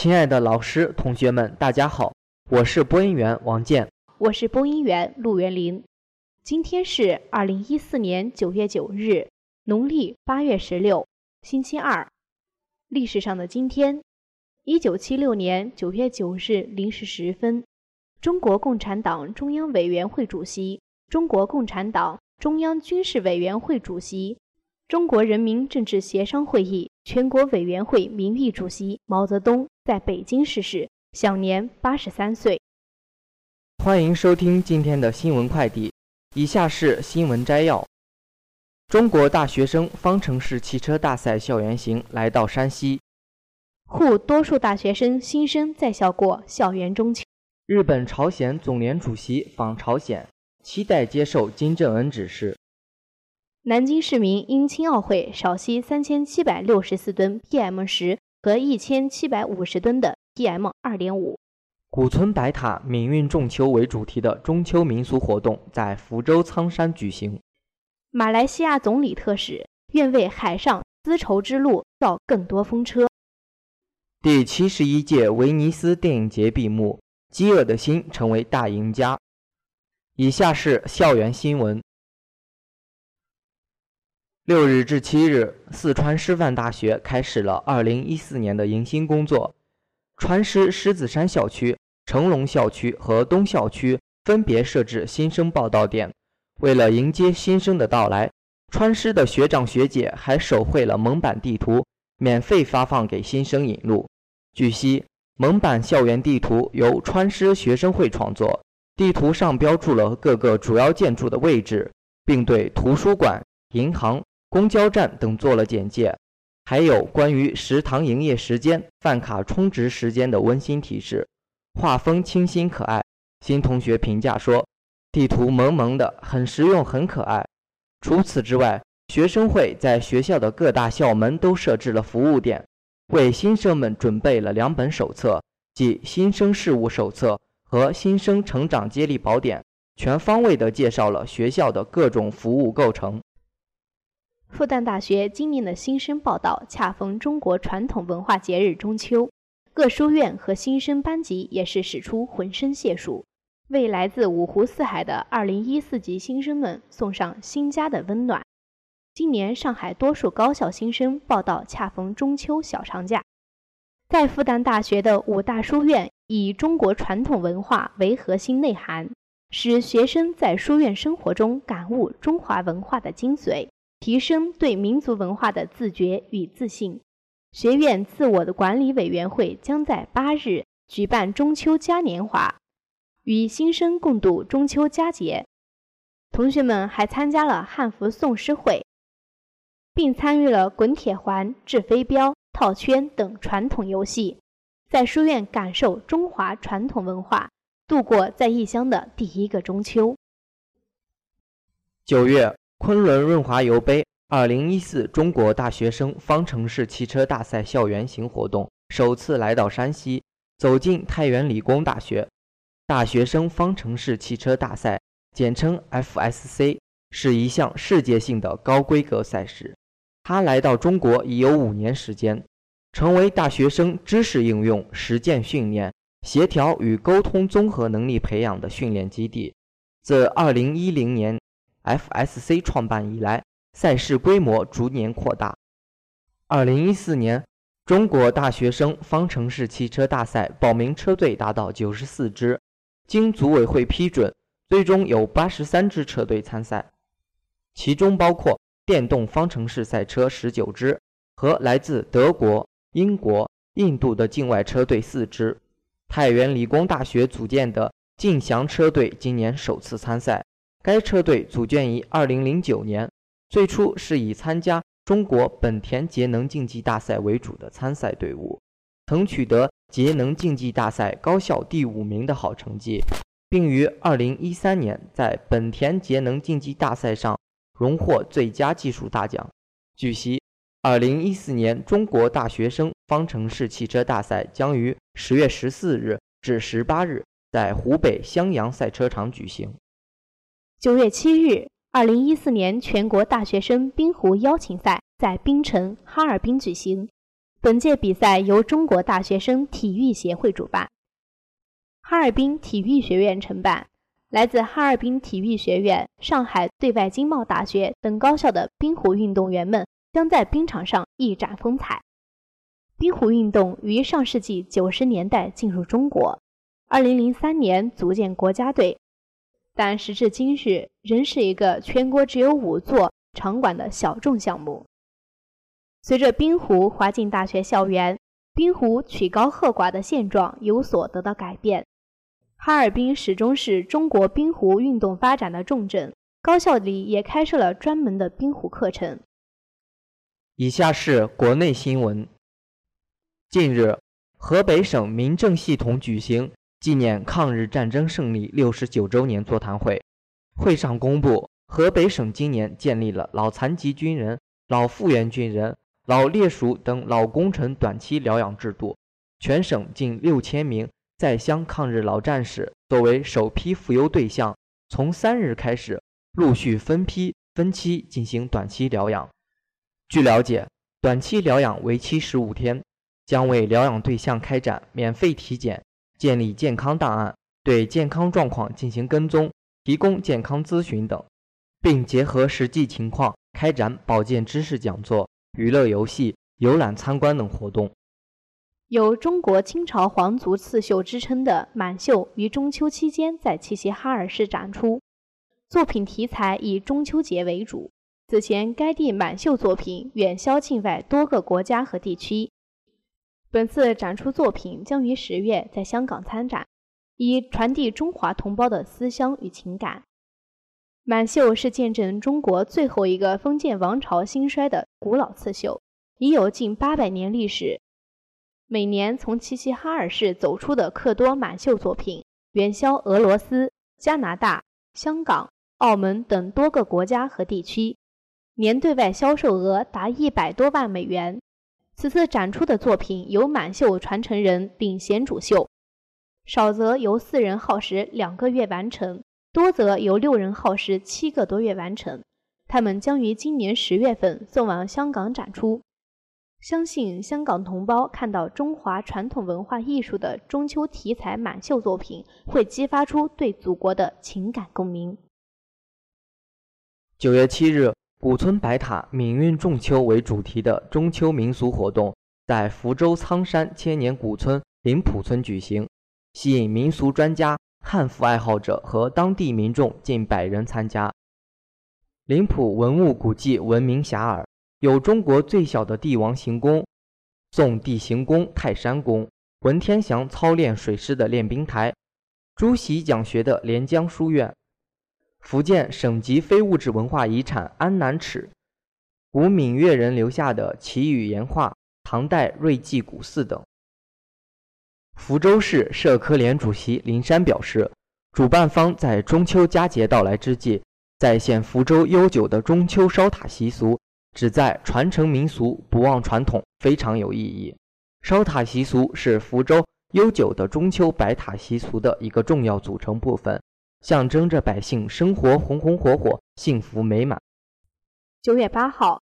亲爱的老师、同学们，大家好，我是播音员王健，我是播音员陆元林。今天是二零一四年九月九日，农历八月十六，星期二。历史上的今天，一九七六年九月九日零时十分，中国共产党中央委员会主席、中国共产党中央军事委员会主席、中国人民政治协商会议全国委员会名誉主席毛泽东在北京逝世，享年八十三岁。欢迎收听今天的新闻快递。以下是新闻摘要：中国大学生方程式汽车大赛校园行来到山西，沪多数大学生新生在校过校园中秋。日本朝鲜总联主席访朝鲜，期待接受金正恩指示。南京市民因青奥会少吸三千七百六十四吨 PM 十和一千七百五十吨的 PM 二点五。古村白塔“闽运仲秋”为主题的中秋民俗活动在福州仓山举行。马来西亚总理特使愿为海上丝绸之路造更多风车。第七十一届威尼斯电影节闭幕，《饥饿的心》成为大赢家。以下是校园新闻：六日至七日，四川师范大学开始了二零一四年的迎新工作。川师狮子山校区、成龙校区和东校区分别设置新生报到点。为了迎接新生的到来，川师的学长学姐还手绘了蒙版地图，免费发放给新生引路。据悉，蒙版校园地图由川师学生会创作，地图上标注了各个主要建筑的位置，并对图书馆、银行、公交站等做了简介。还有关于食堂营业时间、饭卡充值时间的温馨提示，画风清新可爱。新同学评价说，地图萌萌的，很实用，很可爱。除此之外，学生会在学校的各大校门都设置了服务点，为新生们准备了两本手册，即《新生事务手册》和《新生成长接力宝典》，全方位地介绍了学校的各种服务构成。复旦大学今年的新生报道恰逢中国传统文化节日中秋，各书院和新生班级也是使出浑身解数，为来自五湖四海的2014级新生们送上新家的温暖。今年上海多数高校新生报道恰逢中秋小长假，在复旦大学的五大书院以中国传统文化为核心内涵，使学生在书院生活中感悟中华文化的精髓。提升对民族文化的自觉与自信。学院自我的管理委员会将在八日举办中秋嘉年华，与新生共度中秋佳节。同学们还参加了汉服诵诗会，并参与了滚铁环、掷飞镖、套圈等传统游戏，在书院感受中华传统文化，度过在异乡的第一个中秋。九月。昆仑润滑油杯二零一四中国大学生方程式汽车大赛校园行活动首次来到山西，走进太原理工大学。大学生方程式汽车大赛，简称 FSC，是一项世界性的高规格赛事。它来到中国已有五年时间，成为大学生知识应用、实践训练、协调与沟通综合能力培养的训练基地。自二零一零年。FSC 创办以来，赛事规模逐年扩大。二零一四年，中国大学生方程式汽车大赛报名车队达到九十四支，经组委会批准，最终有八十三支车队参赛，其中包括电动方程式赛车十九支和来自德国、英国、印度的境外车队四支。太原理工大学组建的劲翔车队今年首次参赛。该车队组建于2009年，最初是以参加中国本田节能竞技大赛为主的参赛队伍，曾取得节能竞技大赛高校第五名的好成绩，并于2013年在本田节能竞技大赛上荣获最佳技术大奖。据悉，2014年中国大学生方程式汽车大赛将于10月14日至18日在湖北襄阳赛车场举行。九月七日，二零一四年全国大学生冰壶邀请赛在冰城哈尔滨举行。本届比赛由中国大学生体育协会主办，哈尔滨体育学院承办。来自哈尔滨体育学院、上海对外经贸大学等高校的冰壶运动员们将在冰场上一展风采。冰壶运动于上世纪九十年代进入中国，2003年组建国家队，但时至今日仍是一个全国只有五座场馆的小众项目。随着滨湖滑进大学校园，滨湖曲高和寡的现状有所得到改变。哈尔滨始终是中国冰壶运动发展的重镇，高校里也开设了专门的冰壶课程。以下是国内新闻。近日，河北省民政系统举行纪念抗日战争胜利六十九周年座谈会，会上公布，河北省今年建立了老残疾军人、老复员军人、老烈属等老工程短期疗养制度，全省近六千名。在乡抗日老战士作为首批扶优对象，从三日开始，陆续分批分期进行短期疗养。据了解，短期疗养为期十五天，将为疗养对象开展免费体检，建立健康档案，对健康状况进行跟踪，提供健康咨询等，并结合实际情况开展保健知识讲座、娱乐游戏、游览参观等活动。有“中国清朝皇族刺绣”之称的满绣于中秋期间在齐齐哈尔市展出，作品题材以中秋节为主。此前，该地满绣作品远销境外多个国家和地区。本次展出作品将于十月在香港参展，以传递中华同胞的思乡与情感。满绣是见证中国最后一个封建王朝兴衰的古老刺绣，已有近八百年历史。每年从齐齐哈尔市走出的克多满绣作品，远销俄罗斯、加拿大、香港、澳门等多个国家和地区，年对外销售额达一百多万美元。此次展出的作品由满绣传承人领衔主绣，少则由四人耗时两个月完成，多则由六人耗时七个多月完成。他们将于今年十月份送往香港展出。相信香港同胞看到中华传统文化艺术的中秋题材满绣作品，会激发出对祖国的情感共鸣。九月七日，古村白塔“闽韵仲秋”为主题的中秋民俗活动在福州仓山千年古村林浦村举行，吸引民俗专家、汉服爱好者和当地民众近百人参加。林浦文物古迹闻名遐迩。有中国最小的帝王行宫、宋地行宫泰山宫、文天祥操练水师的练兵台、朱熹讲学的连江书院、福建省级非物质文化遗产安南尺、古闽越人留下的祈雨岩画、唐代瑞济古寺等。福州市社科联主席林山表示，主办方在中秋佳节到来之际，再现福州悠久的中秋烧塔习俗。旨在传承民俗、不忘传统，非常有意义。烧塔习俗是福州悠久的中秋摆塔习俗的一个重要组成部分，象征着百姓生活红红火火、幸福美满。九月八号，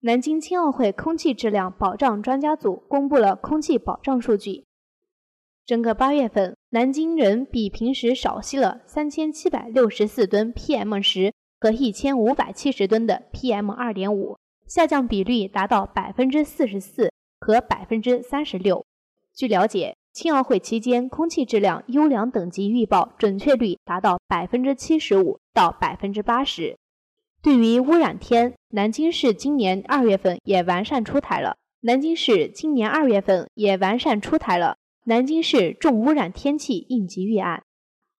南京青奥会空气质量保障专家组公布了空气保障数据。整个八月份，南京人比平时少吸了三千七百六十四吨 PM 十。和一千五百七十吨的 PM 二点五下降比率达到百分之四十四和百分之三十六。据了解，青奥会期间空气质量优良等级预报准确率达到百分之七十五到百分之八十。对于污染天，南京市今年二月份也完善出台了。南京市今年二月份也完善出台了南京市重污染天气应急预案。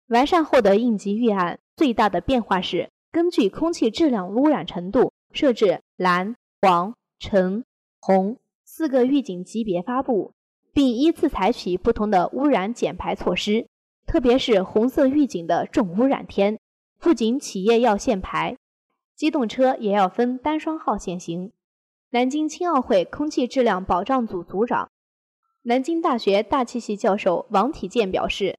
完善后的应急预案最大的变化是。根据空气质量污染程度，设置蓝、黄、橙、红四个预警级别发布，并依次采取不同的污染减排措施。特别是红色预警的重污染天，不仅企业要限排，机动车也要分单双号限行。南京青奥会空气质量保障组组长、南京大学大气系教授王体健表示，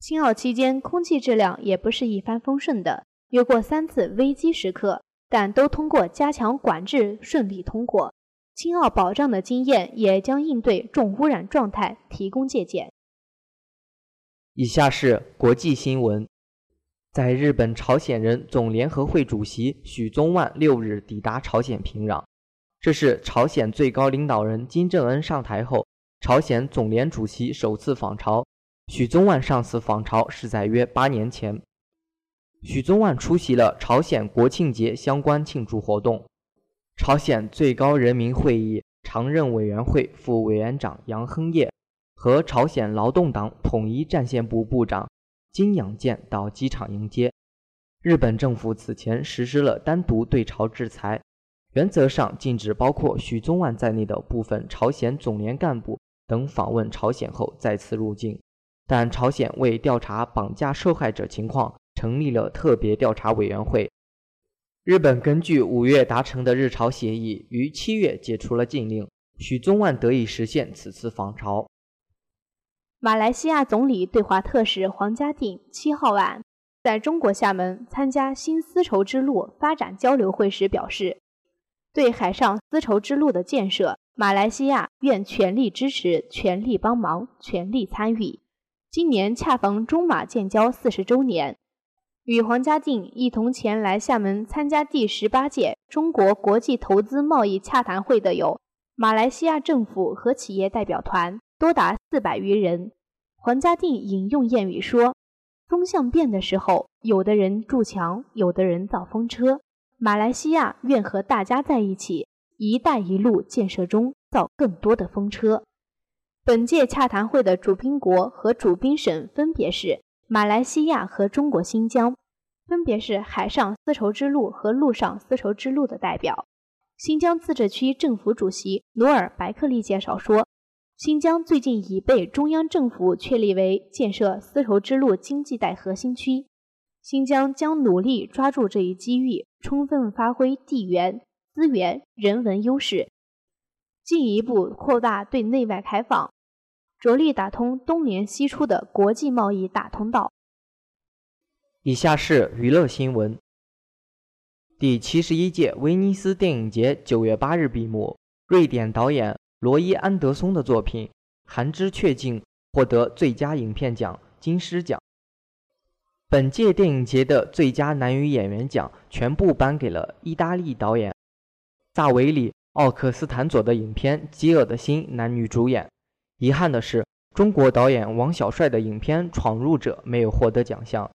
青奥期间空气质量也不是一帆风顺的。有过三次危机时刻，但都通过加强管制顺利通过。青奥保障的经验也将应对重污染状态提供借鉴。以下是国际新闻：在日本朝鲜人总联合会主席许宗万六日抵达朝鲜平壤，这是朝鲜最高领导人金正恩上台后，朝鲜总联主席首次访朝。许宗万上次访朝是在约八年前。许宗万出席了朝鲜国庆节相关庆祝活动。朝鲜最高人民会议常任委员会副委员长杨亨业。和朝鲜劳动党统一战线部部长金养健到机场迎接。日本政府此前实施了单独对朝制裁，原则上禁止包括许宗万在内的部分朝鲜总联干部等访问朝鲜后再次入境。但朝鲜为调查绑架受害者情况，成立了特别调查委员会。日本根据五月达成的日朝协议，于七月解除了禁令，许宗万得以实现此次访朝。马来西亚总理对华特使黄家定七号晚在中国厦门参加新丝绸之路发展交流会时表示，对海上丝绸之路的建设，马来西亚愿全力支持、全力帮忙、全力参与。今年恰逢中马建交四十周年，与黄家定一同前来厦门参加第十八届中国国际投资贸易洽谈会的有马来西亚政府和企业代表团，多达四百余人。黄家定引用谚语说：“风向变的时候，有的人筑墙，有的人造风车。马来西亚愿和大家在一起，‘一带一路’建设中造更多的风车。”本届洽谈会的主宾国和主宾省分别是马来西亚和中国新疆，分别是海上丝绸之路和陆上丝绸之路的代表。新疆自治区政府主席努尔白克力介绍说。新疆最近已被中央政府确立为建设丝绸之路经济带核心区，新疆将努力抓住这一机遇，充分发挥地缘、资源、人文优势，进一步扩大对内外开放，着力打通东联西出的国际贸易大通道。以下是娱乐新闻：第七十一届威尼斯电影节九月八日闭幕，瑞典导演。罗伊·安德松的作品《寒之雀境》获得最佳影片奖金狮奖。本届电影节的最佳男女演员奖全部颁给了意大利导演萨维里·奥克斯坦佐的影片《饥饿的心》男女主演。遗憾的是，中国导演王小帅的影片《闯入者》没有获得奖项。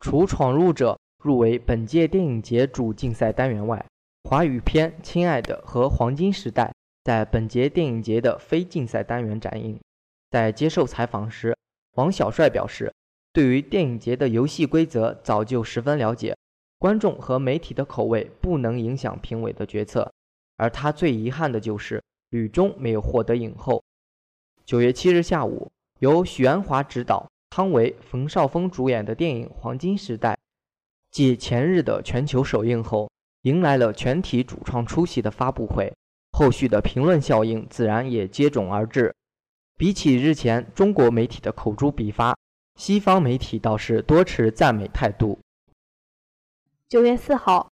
除《闯入者》入围本届电影节主竞赛单元外，华语片《亲爱的》和《黄金时代》。在本届电影节的非竞赛单元展映，在接受采访时，王小帅表示，对于电影节的游戏规则早就十分了解，观众和媒体的口味不能影响评委的决策，而他最遗憾的就是吕中没有获得影后。九月七日下午，由许鞍华执导、汤唯、冯绍峰主演的电影《黄金时代》，继前日的全球首映后，迎来了全体主创出席的发布会。后续的评论效应自然也接踵而至。比起日前中国媒体的口诛笔伐，西方媒体倒是多持赞美态度。九月四号，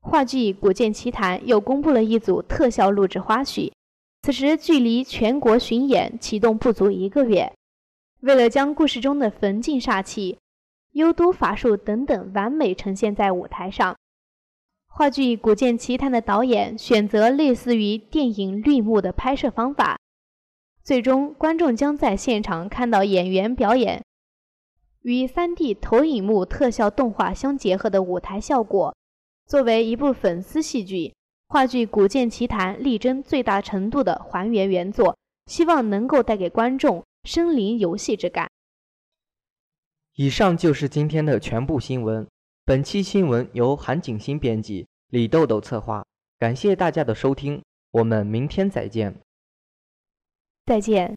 话剧《古剑奇谭》又公布了一组特效录制花絮。此时距离全国巡演启动不足一个月，为了将故事中的焚境煞气、幽都法术等等完美呈现在舞台上。话剧《古剑奇谭》的导演选择类似于电影绿幕的拍摄方法，最终观众将在现场看到演员表演与 3D 投影幕特效动画相结合的舞台效果。作为一部粉丝戏剧，话剧《古剑奇谭》力争最大程度的还原原作，希望能够带给观众身临游戏之感。以上就是今天的全部新闻。本期新闻由韩景新编辑，李豆豆策划。感谢大家的收听，我们明天再见。再见。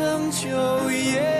成秋叶，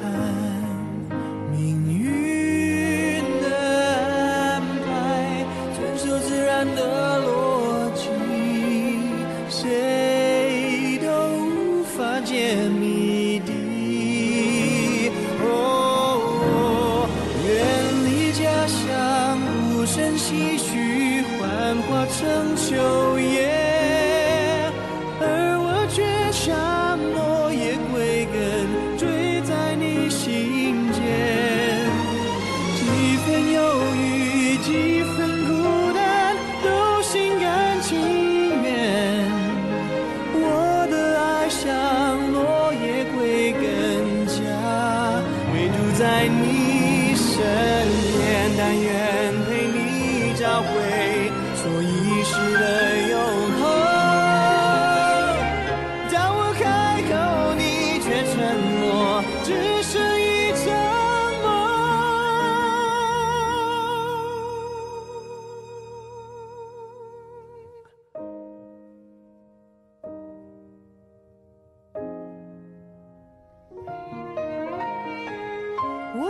憾。成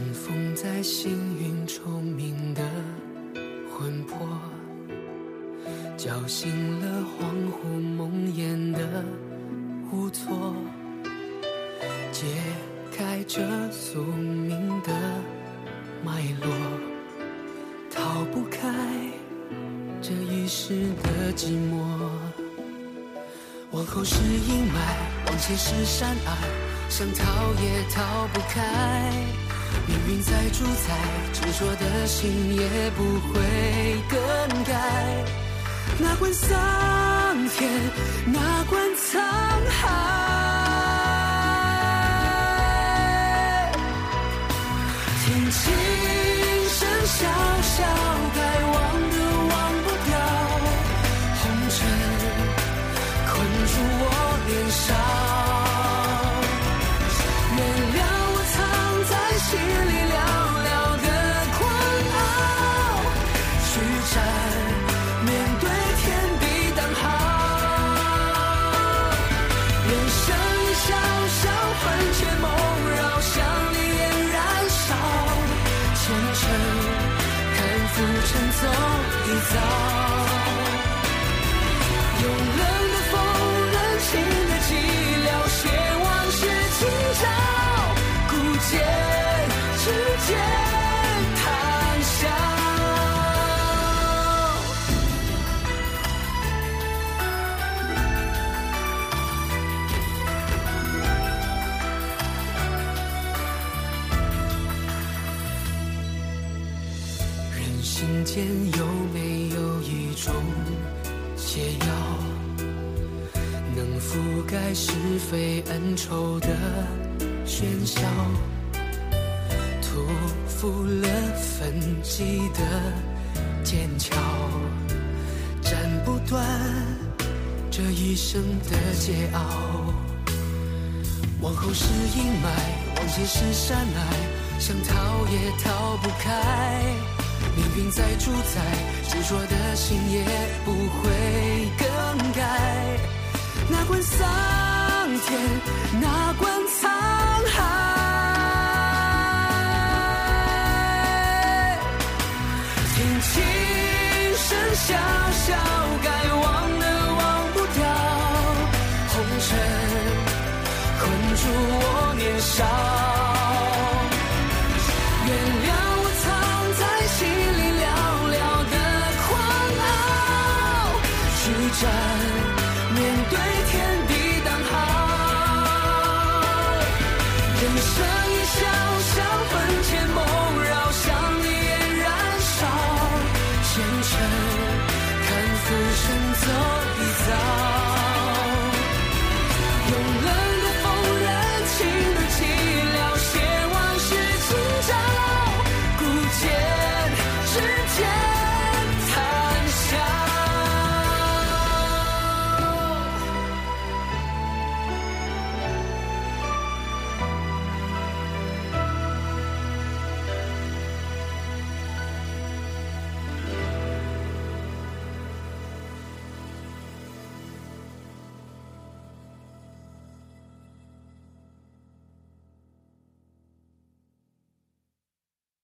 尘封在星云重明的魂魄，叫醒了恍惚梦魇的无措，解开这宿命的脉络，逃不开这一世的寂寞。往后是阴霾，往前是山隘，想逃也逃不开。命运再主宰，执着的心也不会更改。哪管桑田，哪管沧海，听琴声萧萧，该忘的间是山隘，想逃也逃不开。命运在主宰，执着的心也不会更改。哪管桑田，哪管沧海，听琴声萧萧，该忘的忘不掉，红尘困住我年少。